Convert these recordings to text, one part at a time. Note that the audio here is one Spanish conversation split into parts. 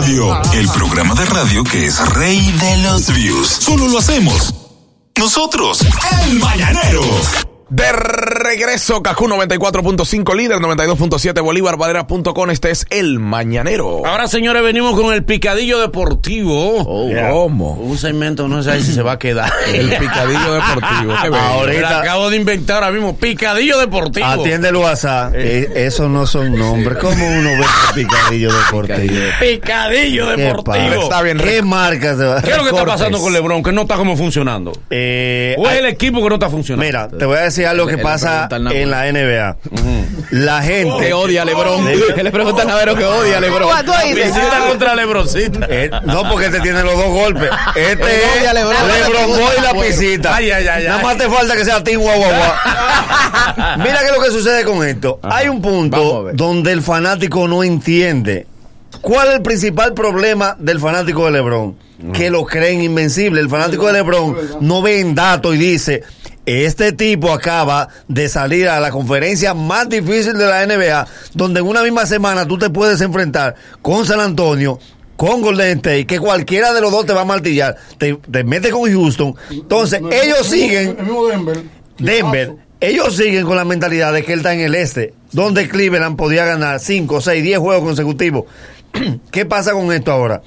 El programa de radio que es rey de los views. Solo lo hacemos nosotros, el Mañanero. De regreso, Cajú 94.5 líder, 92.7 Bolívar, Badera.com. Este es el Mañanero. Ahora, señores, venimos con el picadillo deportivo. Oh, ¿Cómo? Un segmento, no sé si se va a quedar. El picadillo deportivo. Qué. Ahorita acabo de inventar ahora mismo. Picadillo deportivo. Atiende el WhatsApp. Eh, esos no son nombres. ¿Cómo uno ve picadillo deportivo? Picadillo ¿Qué deportivo. Está bien. ¿Qué marca se va? ¿Qué es lo que está pasando con LeBron? Que no está como funcionando. Eh, ¿O es hay- el equipo que no está funcionando? Mira, te voy a decir algo Le- que le pasa en la NBA. La gente. Que odia a Lebron. Que le pregunta a Navero que odia a Lebron. Visita contra LeBroncita. Eh, no, porque este tiene los dos golpes. Este es odia a LeBron. LeBron Boy y la pisita. Ay, ay, ay, Nada más te falta que sea Team Guau Guau Guau. Mira qué es lo que sucede con esto. Hay un a punto donde el fanático no entiende. ¿Cuál es el principal problema del fanático de LeBron? Que lo creen invencible. El fanático de LeBron no ve en datos y dice, este tipo acaba de salir a la conferencia más difícil de la NBA, donde en una misma semana tú te puedes enfrentar con San Antonio, con Golden State, que cualquiera de los dos te va a martillar. Te, te metes con Houston. Entonces, ellos siguen... El mismo Denver. Denver, ellos siguen con la mentalidad de que él está en el este, donde Cleveland podía ganar 5, 6, 10 juegos consecutivos. ¿Qué pasa con esto ahora?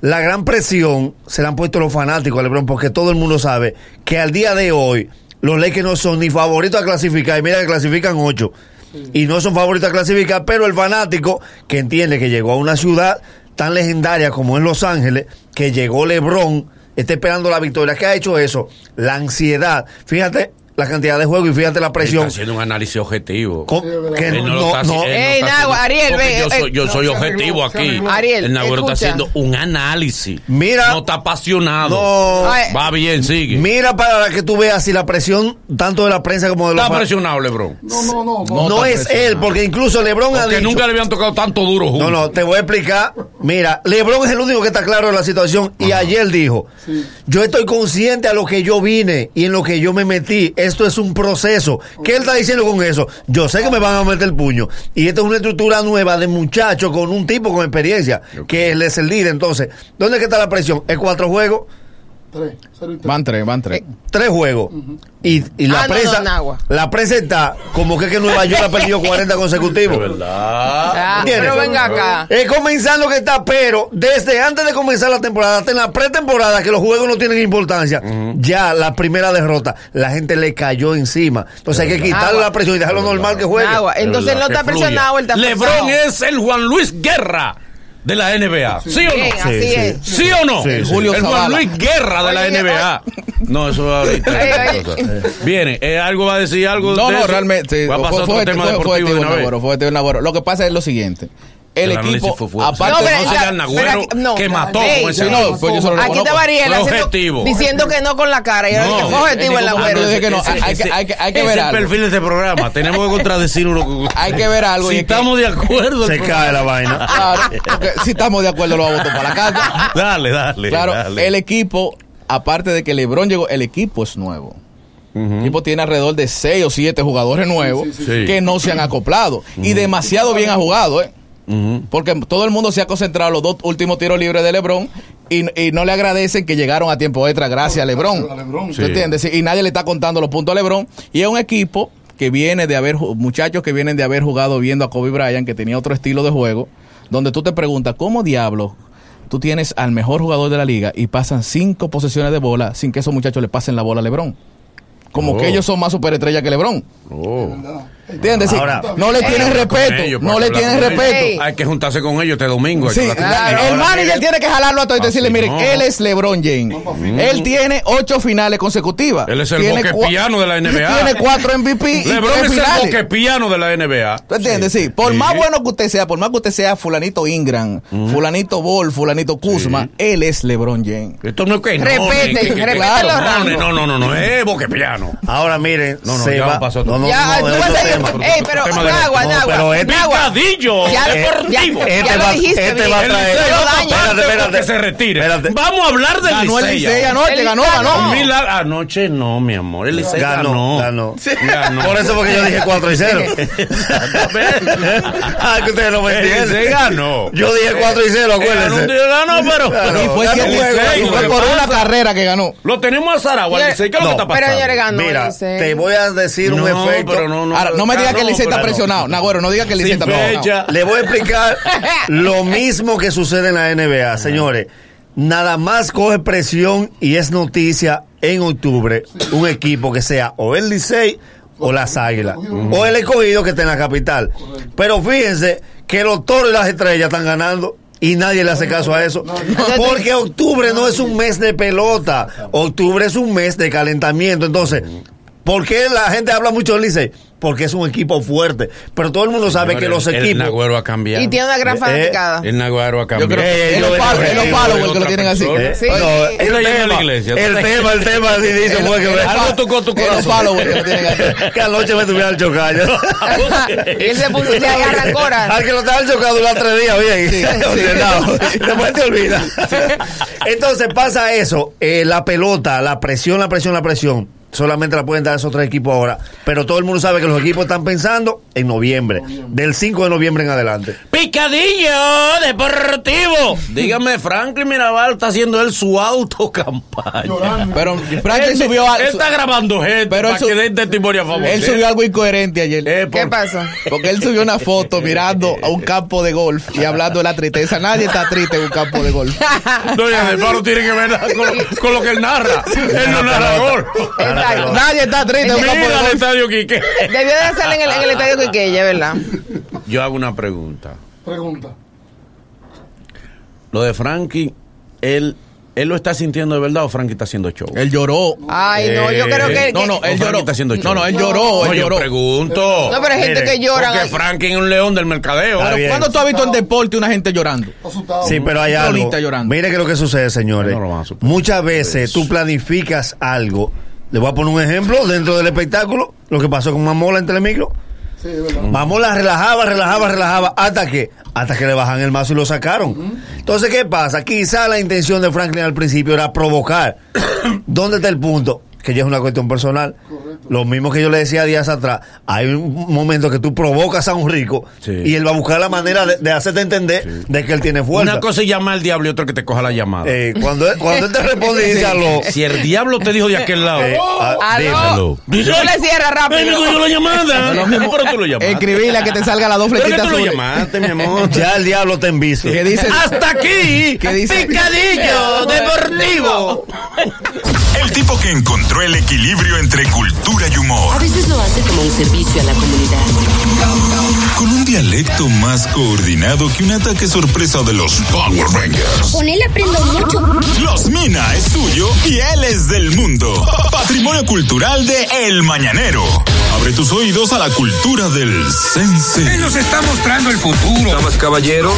La gran presión se la han puesto los fanáticos a LeBron porque todo el mundo sabe que al día de hoy los Lakers no son ni favoritos a clasificar y mira que clasifican 8 y no son favoritos a clasificar, pero el fanático que entiende que llegó a una ciudad tan legendaria como es Los Ángeles, que llegó LeBron, está esperando la victoria. ¿Qué ha hecho eso? La ansiedad. Fíjate la cantidad de juegos y fíjate la Está presión. haciendo un análisis objetivo. Que Él no, lo está no, él Ey, no está Ariel, porque ve, yo soy, yo soy no, se objetivo arregló, aquí. Ariel, el Nagüero está haciendo un análisis. Mira- No está apasionado. No. Ay, Va bien, sigue. Mira para que tú veas si la presión, tanto de la prensa como de los Está presionado, Lebron. No, no, no. No, No es está él, porque incluso LeBron ha Porque dicho. nunca le habían tocado tanto duro No, juntos. no, te voy a explicar. Mira, LeBron es el único que está claro de la situación y ayer dijo, yo estoy consciente a lo que yo vine y en lo que yo me metí. Esto es un proceso. ¿Qué él está diciendo con eso? Yo sé que me van a meter el puño. Y esta es una estructura nueva de muchachos con un tipo con experiencia, que él es el líder. Entonces, ¿dónde es que está la presión? ¿Es cuatro juegos? Tres. Cero y tres. Van tres, van tres. Tres juegos. Y, y la Ah, no, no, la prensa está como que, que Nueva York ha perdido 40 consecutivos. ah, ¿Entiendes? pero venga acá. Es comenzando que está, pero desde antes de comenzar la temporada, hasta en la pretemporada, que los juegos no tienen importancia, ya la primera derrota, la gente le cayó encima. Entonces hay que quitarle Agua. la presión y dejarlo normal que juegue. Agua. Entonces no está presionado, está Lebron es el Juan Luis Guerra de la NBA. ¿Sí, o no? así sí. es. ¿Sí o no? Sí, el sí. Julio Juan Zavala. Luis Guerra de la NBA. No, eso ahorita. Es otra cosa. Viene, eh, ¿algo va a decir algo No, de no, eso? realmente. Va a pasar fue- otro fue- tema fue- fue deportivo de una vez. Lo que pasa es lo siguiente. El, El equipo, fue fuerte. aparte No, pero no sería el Nagüero no. que mató Ey, con ese Sí, no, pues yo solo lo Aquí haciendo- objetivo. diciendo que no con la cara. Y No, que fue objetivo yo dije que no, Ese- hay que- hay que- hay que ver es el algo. perfil de este programa. Tenemos que contradecir uno Hay que ver algo. Si y estamos de acuerdo. el Se cae la vaina. Claro, porque si estamos de acuerdo, lo vamos a para la casa. Dale, dale. Claro, dale. el equipo, aparte de que LeBron llegó, el equipo es nuevo. El equipo tiene alrededor de 6 o 7 jugadores nuevos sí. que no se han acoplado. Y demasiado bien ha jugado, ¿eh? Porque todo el mundo se ha concentrado en los dos últimos tiros libres de LeBron y, y no le agradecen que llegaron a tiempo extra gracias a LeBron. A LeBron. ¿Tú entiendes? Y nadie le está contando los puntos a LeBron. Y es un equipo que viene de haber, muchachos que vienen de haber jugado viendo a Kobe Bryant, que tenía otro estilo de juego, donde tú te preguntas, ¿cómo diablos tú tienes al mejor jugador de la liga y pasan cinco posesiones de bola sin que esos muchachos le pasen la bola a LeBron? Como Oh. que ellos son más superestrellas que LeBron. Oh. ¿Entiendes? Sí, Ahora- no le con respeto. ellos, no le ellos. respeto. Hay que juntarse con ellos este domingo. Sí, el manager tiene que jalarlo a todo y decirle, miren, no. él es LeBron James. Él tiene ocho finales consecutivas. Él es el Tiene boque piano de la NBA. Tiene cuatro MVP y LeBron tres es el finales. boque piano de la NBA. ¿Tú entiendes? Sí. Por Sí. más bueno que usted sea, por más que usted sea fulanito Ingram, fulanito Ball, fulanito Kuzma, él es LeBron James. Esto no es que claro, los no, no, no, no, no, es boque piano. Ahora miren, No, no, se ya pasó todo. Tema. Ey, pero Tema de- Nagua, no, Nagua. pero es Nagua. Picadillo Ya, deportivo. ya- Este ya lo va- dijiste, este va a traer- Espérate, espérate, se retire. Espérate. Vamos a hablar del Ganó el anoche, El ganó, ganó. Anoche no, mi amor. El Licey Ganó, ganó. ganó. Ganó. Por eso porque yo dije 4 y 0. ah, que ustedes no me El entienden. Licey ganó. Yo dije 4 y 0, Ganó, un acuérdense. ganó, pero. Y fue, y por ¿Qué una carrera que ganó. Lo tenemos a Saragua, el Licey. ¿Qué es lo que No, está Pero señores, ganó Mira, te voy a decir un No, efecto. pero no, no. Ahora, no me digas que el Licey está presionado. Nagüero, no digas que Sin está presionado. Le voy a explicar lo mismo que sucede en la NBA, señores. Nada más coge presión y es noticia en octubre un equipo que sea o el Licey o las Águilas o el escogido que está en la capital. Pero fíjense que los toros y las estrellas están ganando. Y nadie le hace caso a eso. Porque octubre no es un mes de pelota. Octubre es un mes de calentamiento. Entonces, ¿por qué la gente habla mucho del Licey? Porque es un equipo fuerte. Pero todo el mundo sabe que los El- El equipos. Nagüero ha cambiado. Y tiene una gran Eh, fanaticada. El Naguaro ha Yo cambiado. creo que Eh, yo los palos, eh, yo el que lo tienen así. Eh, Sí. no, el, Está yendo a la tema, iglesia. el tema, el tema, así dice, fue que Algo tocó tu Es los corazón. palos que lo tienen así. que anoche me tuvieron chocando. Y él se puso, se arrancó ahora. Al que lo estaban chocando durante tres días, bien. Sí, sí. Después te olvidas. Entonces pasa eso. eh, la pelota, la presión, la presión, la presión. Solamente la pueden dar esos tres equipos ahora. Pero todo el mundo sabe que los equipos están pensando en noviembre. Del 5 de noviembre en adelante. Picadillo deportivo. Dígame, Franklin Mirabal está haciendo él su autocampaña. Pero Franklin Él- subió él a- está grabando gente Pero para él su- que den testimonio a favor. Él subió algo incoherente ayer. Eh, por- ¿Qué pasa? Porque él subió una foto mirando a un campo de golf y hablando de la tristeza. Nadie está triste en un campo de golf. No, y además no tiene que ver con, lo- con lo que él narra. Él no narra gol. Nadie está triste en un campo de Mira el estadio Quique. Debió de estar en el, en el estadio Quiqueya, ¿verdad? Yo hago una pregunta. Pregunta. Lo de Frankie, él, él lo está sintiendo de verdad o Frankie está haciendo show. Él lloró. Ay, no, yo creo que. No, no, él lloró. está haciendo No, show. no, él lloró, No, él yo lloró. pregunto. No, pero hay gente que llora. Porque Frankie es un león del mercadeo. Está bien. ¿Cuándo tú has visto en deporte una gente llorando? Asustado. Sí, pero hay algo. Llorando. Mire que lo que sucede, señores. No lo van a superar. Muchas veces tú planificas algo. Le voy a poner un ejemplo dentro del espectáculo. Lo que pasó con Mamola en Telemicro. Sí. Mamola relajaba, relajaba, relajaba. ¿Hasta que Hasta que le bajan el mazo y lo sacaron. Entonces, ¿qué pasa? Quizá la intención de Franklin al principio era provocar. ¿Dónde está el punto? Que ya es una cuestión personal. Lo mismo que yo le decía días atrás. Hay un momento que tú provocas a un rico Sí. y él va a buscar la manera de, de hacerte entender de que él tiene fuerza. Una cosa es llamar al diablo y otra que te coja la llamada. Eh, cuando, él, cuando él te responde y dice aló. Si el diablo te dijo de aquel lado. eh, ah, dímelo. Aló. Tú le cierras Ay, me rápido. cogió la llamada. Lo mismo, Pero tú lo llamaste. Escribirle a que te salga las dos Pero flechitas tú lo azules. llamaste, mi amor. Ya el diablo te envisto. Que dice, Hasta aquí. ¿Qué dice? Picadillo deportivo. El tipo que encontró el equilibrio entre cultura y humor. A veces lo hace como un servicio a la comunidad. Con un dialecto más coordinado que un ataque sorpresa de los Power Rangers. Con él aprendo mucho. Los Mina es suyo y él es del mundo. Patrimonio cultural de El Mañanero. Abre tus oídos a la cultura del sense. Él nos está mostrando el futuro. Damas, caballero.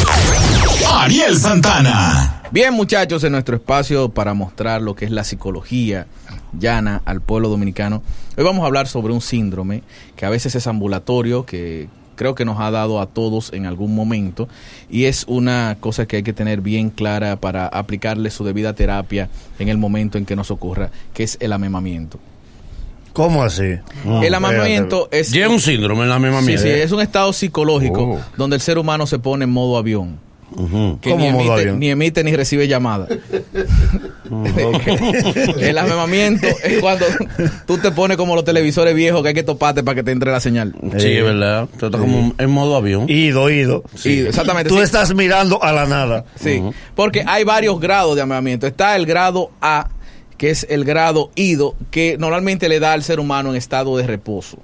Ariel Santana. Bien, muchachos, en nuestro espacio para mostrar lo que es la psicología llana al pueblo dominicano, hoy vamos a hablar sobre un síndrome que a veces es ambulatorio, que creo que nos ha dado a todos en algún momento, y es una cosa que hay que tener bien clara para aplicarle su debida terapia en el momento en que nos ocurra, que es el amemamiento. ¿Cómo así? el amamamiento es... Lleva un síndrome la misma Sí, sí, es un estado psicológico Oh. donde el ser humano se pone en modo avión. Ujú. que ¿Cómo ni modo emite, avión? ni emite ni recibe llamadas. el amemamiento es cuando tú te pones como los televisores viejos que hay que toparte para que te entre la señal. Sí, es verdad. Tú estás como en modo avión. Ido, ido. Sí, exactamente. Tú sí. estás mirando a la nada. Sí, porque hay varios grados de amemamiento. Está el grado A, que es el grado ido, que normalmente le da al ser humano en estado de reposo.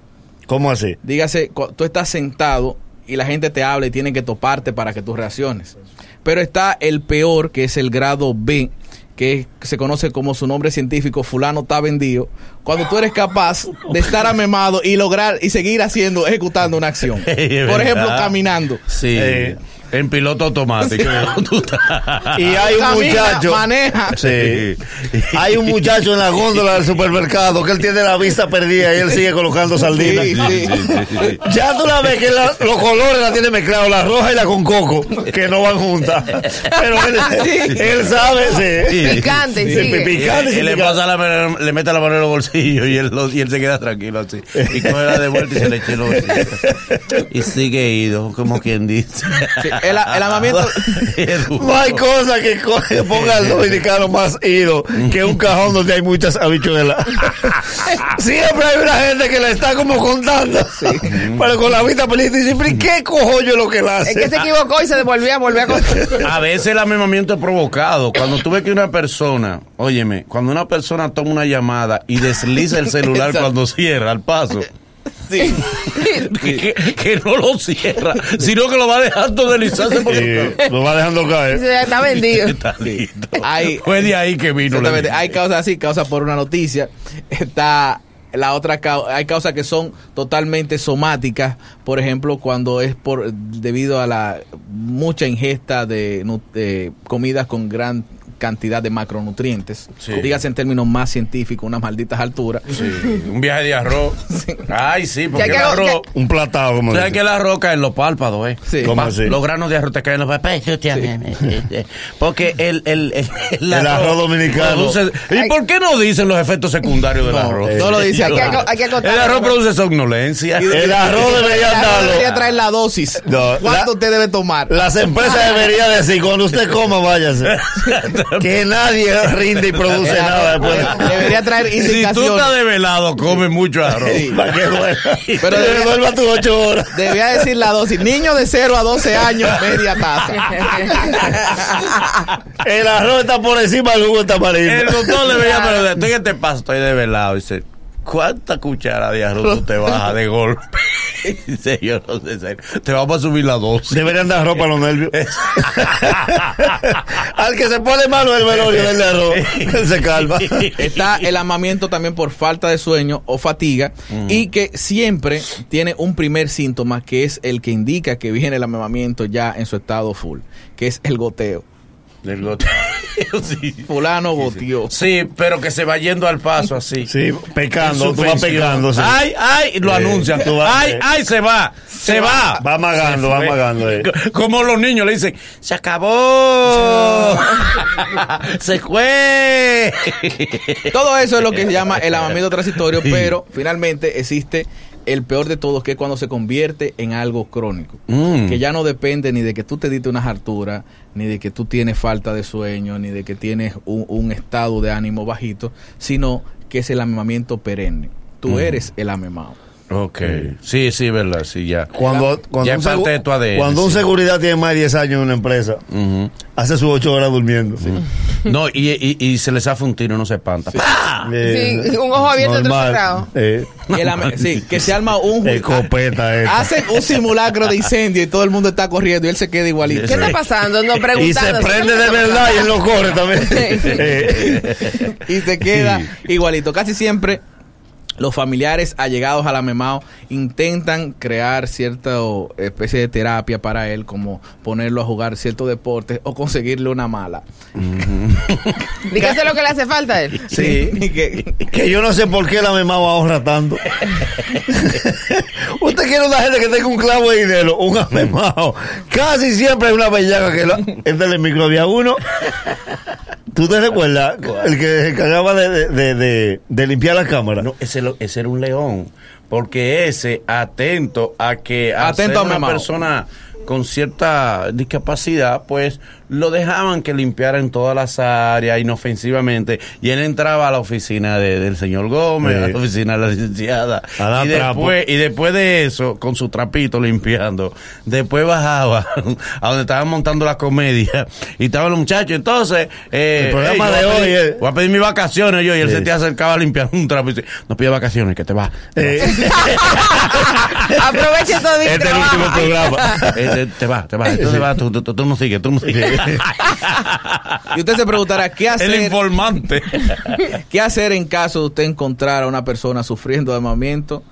¿Cómo así? Dígase, tú estás sentado y la gente te habla y tienen que toparte para que tú reacciones. Pero está el peor, que es el grado B, que se conoce como su nombre científico, fulano está vendido, cuando tú eres capaz de estar amemado y lograr y seguir haciendo, ejecutando una acción. Por ejemplo, caminando. Sí. Eh, En piloto automático. Y hay un Camina, muchacho. maneja. Sí. Hay un muchacho en la góndola del supermercado que él tiene la vista perdida y él sigue colocando sardinas. Sí, sí. Ya tú la ves que la- los colores la tiene mezclados, la roja y la con coco, que no van juntas. Pero él, él sabe, sí. Picante, Sí, sigue. picante, Y sí, le picante. pasa la mano- le mete la mano en los bolsillos y él, lo- y él se queda tranquilo así. Y coge la de vuelta y se le echa los bolsillos. Y sigue ido, como quien dice. Sí, el, el amamiento. No hay cosa que, ponga al dominicano más ido que un cajón donde hay muchas habichuelas. Siempre hay una gente que le está como contando. Pero con la vista pelita dice, "¿Pero ¿y qué cojo yo lo que la hace? Es que se equivocó y se devolvió a volver a contar. A veces el amemamiento es provocado. Cuando tú ves que una persona, óyeme, cuando una persona toma una llamada y desliza el celular cuando cierra al paso, Sí. que, no lo cierra, sino que lo va dejando deslizarse por Sí, lo va dejando caer. Está vendido. Está lindo. Hay- Fue de ahí que vino. la Exactamente. Hay causas así, causas por una noticia. Está la otra hay causas que son totalmente somáticas, por ejemplo, cuando es por debido a la mucha ingesta de, de comidas con gran cantidad de macronutrientes, Sí. dígase en términos más científicos, unas malditas alturas. Sí, un viaje de arroz. Ay, sí, porque el arroz. Un platado, como ¿Sabes dice. que el arroz cae en los párpados, eh? Sí. ¿Cómo así? Los granos de arroz te caen en los párpados. Porque el, el, el, El arroz dominicano. produce- ¿Y por qué no dicen los efectos secundarios del No, arroz? no lo dice Hay que, hay. El arroz produce somnolencia. El arroz debería El arroz darlo. debería traer la dosis. No, ¿Cuánto la- usted debe tomar? Las empresas deberían decir, cuando usted coma, váyase. que nadie rinde y produce nada después. debería traer Si tú estás desvelado, come mucho arroz. Sí. Para que duerma. Pero debería- duerma tus ocho horas. Debía decir la dosis. Niño de 0 a 12 años, media taza. El arroz está por encima del jugo de tamarindo. El doctor le veía, pero de- ¿qué te pasa? Estoy desvelado. Dice, ¿cuánta cuchara de arroz tú te bajas de golpe? Yo no sé, serio. Te vamos a subir la dosis. Deberían dar ropa a los nervios. Al que se pone malo el velorio del arroz, se calma. Está el amamiento también por falta de sueño o fatiga y que siempre tiene un primer síntoma que es el que indica que viene el amamamiento ya en su estado full, que es el goteo. Del goteo, sí. Fulano goteó. Sí, pero que se va yendo al paso así. Sí, pecando, tú vas pecando. sí. Ay, ay, lo Eh, anuncian. tú vas- ay, eh. ay, se va, se va. Va amagando, Se va fue. amagando. eh. Como los niños le dicen, se acabó. se fue. Todo eso es lo que se llama el amamiento transitorio, pero finalmente existe el peor de todos, que es cuando se convierte en algo crónico. Mm. Que ya no depende ni de que tú te diste unas harturas, ni de que tú tienes falta de sueño, ni de que tienes un, un estado de ánimo bajito, sino que es el amamamiento perenne. Tú eres el amemado. Ok. Sí, sí, verdad, sí, ya. Cuando, cuando, Ya un, parte de tu ADN, cuando un sí. seguridad tiene más de 10 años en una empresa, hace sus 8 horas durmiendo. No, y, y, y se les hace un tiro y no se espanta. ¡Pah! Eh, Sí, un ojo abierto, otro normal. cerrado. Eh, el sí, que se arma un... escopeta esta. Hacen un simulacro de incendio y todo el mundo está corriendo y él se queda igualito. ¿Qué está pasando? No Y se prende de verdad y él lo corre también. Eh, y se queda igualito. Casi siempre los familiares allegados al amemao intentan crear cierta especie de terapia para él, como ponerlo a jugar ciertos deportes o conseguirle una mala. Dígase lo que le hace falta a él. Sí. Que- que yo no sé por qué la memao ahorra tanto. Usted quiere una gente que tenga un clavo de dinero, un amemao. Casi siempre hay una bellaca que la, es del microbia uno. ¿Tú te recuerdas? El que se encargaba de, de, de, de- de limpiar la cámara. No, ese, lo- ese era un león. Porque ese, atento a que Atento a una persona con cierta discapacidad, pues lo dejaban que limpiara en todas las áreas inofensivamente. Y él entraba a la oficina de- del señor Gómez, Sí. a la oficina de la licenciada. A dar y, trapo. después, y después de eso, con su trapito limpiando, después bajaba a donde estaban montando la comedia y estaban los muchachos. Entonces, eh, El programa de a hoy pedir- es- Voy a pedir mis vacaciones yo y él Sí. se te acercaba limpiando un trapo y dice, no pide vacaciones, que te va. Eh, Aproveche todo el este es el último programa. Eh, te, te va, te va, tú te vas, tú, tú, tú, tú no sigues, tú no sigues. Y usted se preguntará, ¿qué El hacer, informante. ¿qué hacer en caso de usted encontrar a una persona sufriendo de amamiento?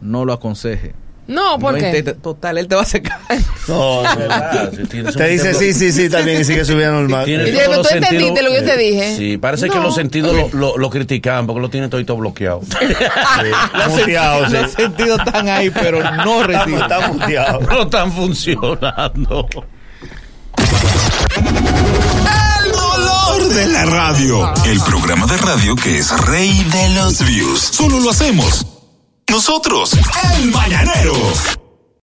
No lo aconseje. No, ¿por No Total, él te va a secar. No, Es verdad, si Te dice sí, sí, sí, también y sigue subiendo normal. Tiene Y ¿tú entendiste lo que yo te dije? Sí, parece que los sentidos lo, lo, lo criticaban porque lo tiene todo bloqueado. Muteado, sí. Los sentidos están ahí, pero no Está, reciben. está muteado. no están funcionando. El dolor de la radio. El programa de radio que es rey de los views. Solo lo hacemos nosotros, el mañanero.